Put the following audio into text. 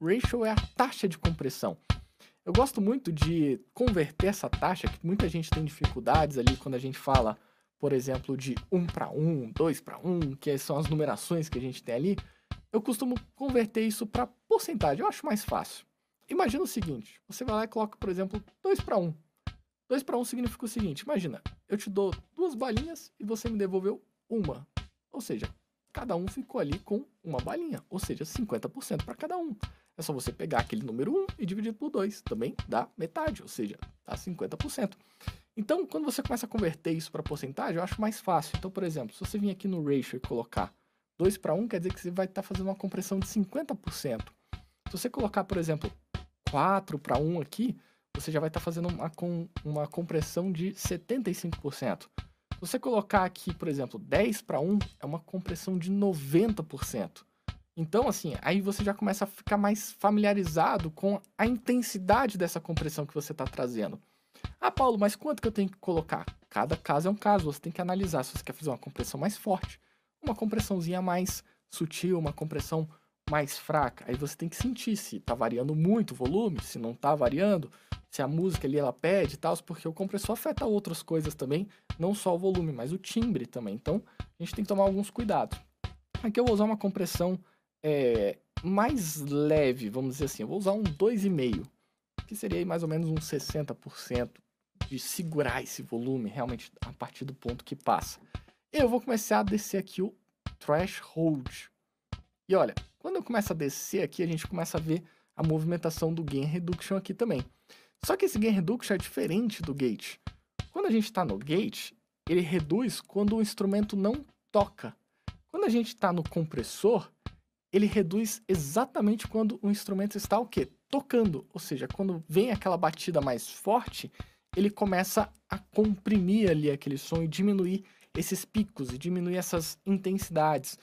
ratio é a taxa de compressão. Eu gosto muito de converter essa taxa, que muita gente tem dificuldades ali quando a gente fala, por exemplo, de 1 para 1, 2 para 1, que são as numerações que a gente tem ali. Eu costumo converter isso para porcentagem, eu acho mais fácil. Imagina o seguinte, você vai lá e coloca, por exemplo, 2 para 1. 2 para 1 significa o seguinte, imagina, eu te dou duas balinhas e você me devolveu uma. Ou seja, cada um ficou ali com uma balinha, ou seja, 50% para cada um. É só você pegar aquele número 1 e dividir por 2, também dá metade, ou seja, dá 50%. Então, quando você começa a converter isso para porcentagem, eu acho mais fácil. Então, por exemplo, se você vir aqui no ratio e colocar 2 para 1, quer dizer que você vai estar tá fazendo uma compressão de 50%. Se você colocar, por exemplo, 4 para 1 aqui, você já vai estar tá fazendo uma, com, uma compressão de 75%. Você colocar aqui, por exemplo, 10 para 1, é uma compressão de 90%. Então, assim, aí você já começa a ficar mais familiarizado com a intensidade dessa compressão que você está trazendo. Ah, Paulo, mas quanto que eu tenho que colocar? Cada caso é um caso, você tem que analisar se você quer fazer uma compressão mais forte, uma compressãozinha mais sutil, uma compressão mais fraca. Aí você tem que sentir se está variando muito o volume, se não está variando, se a música ali ela pede e tal, porque o compressor afeta outras coisas também, não só o volume, mas o timbre também. Então, a gente tem que tomar alguns cuidados. Aqui eu vou usar uma compressão é, mais leve, vamos dizer assim, eu vou usar um 2,5, que seria mais ou menos uns 60% de segurar esse volume realmente a partir do ponto que passa. Eu vou começar a descer aqui o threshold. E olha, quando eu começo a descer aqui, a gente começa a ver a movimentação do gain reduction aqui também. Só que esse gain reduction é diferente do gate. Quando a gente está no gate, ele reduz quando o instrumento não toca. Quando a gente está no compressor, ele reduz exatamente quando o instrumento está o quê? Tocando. Ou seja, quando vem aquela batida mais forte, ele começa a comprimir ali aquele som e diminuir esses picos e diminuir essas intensidades.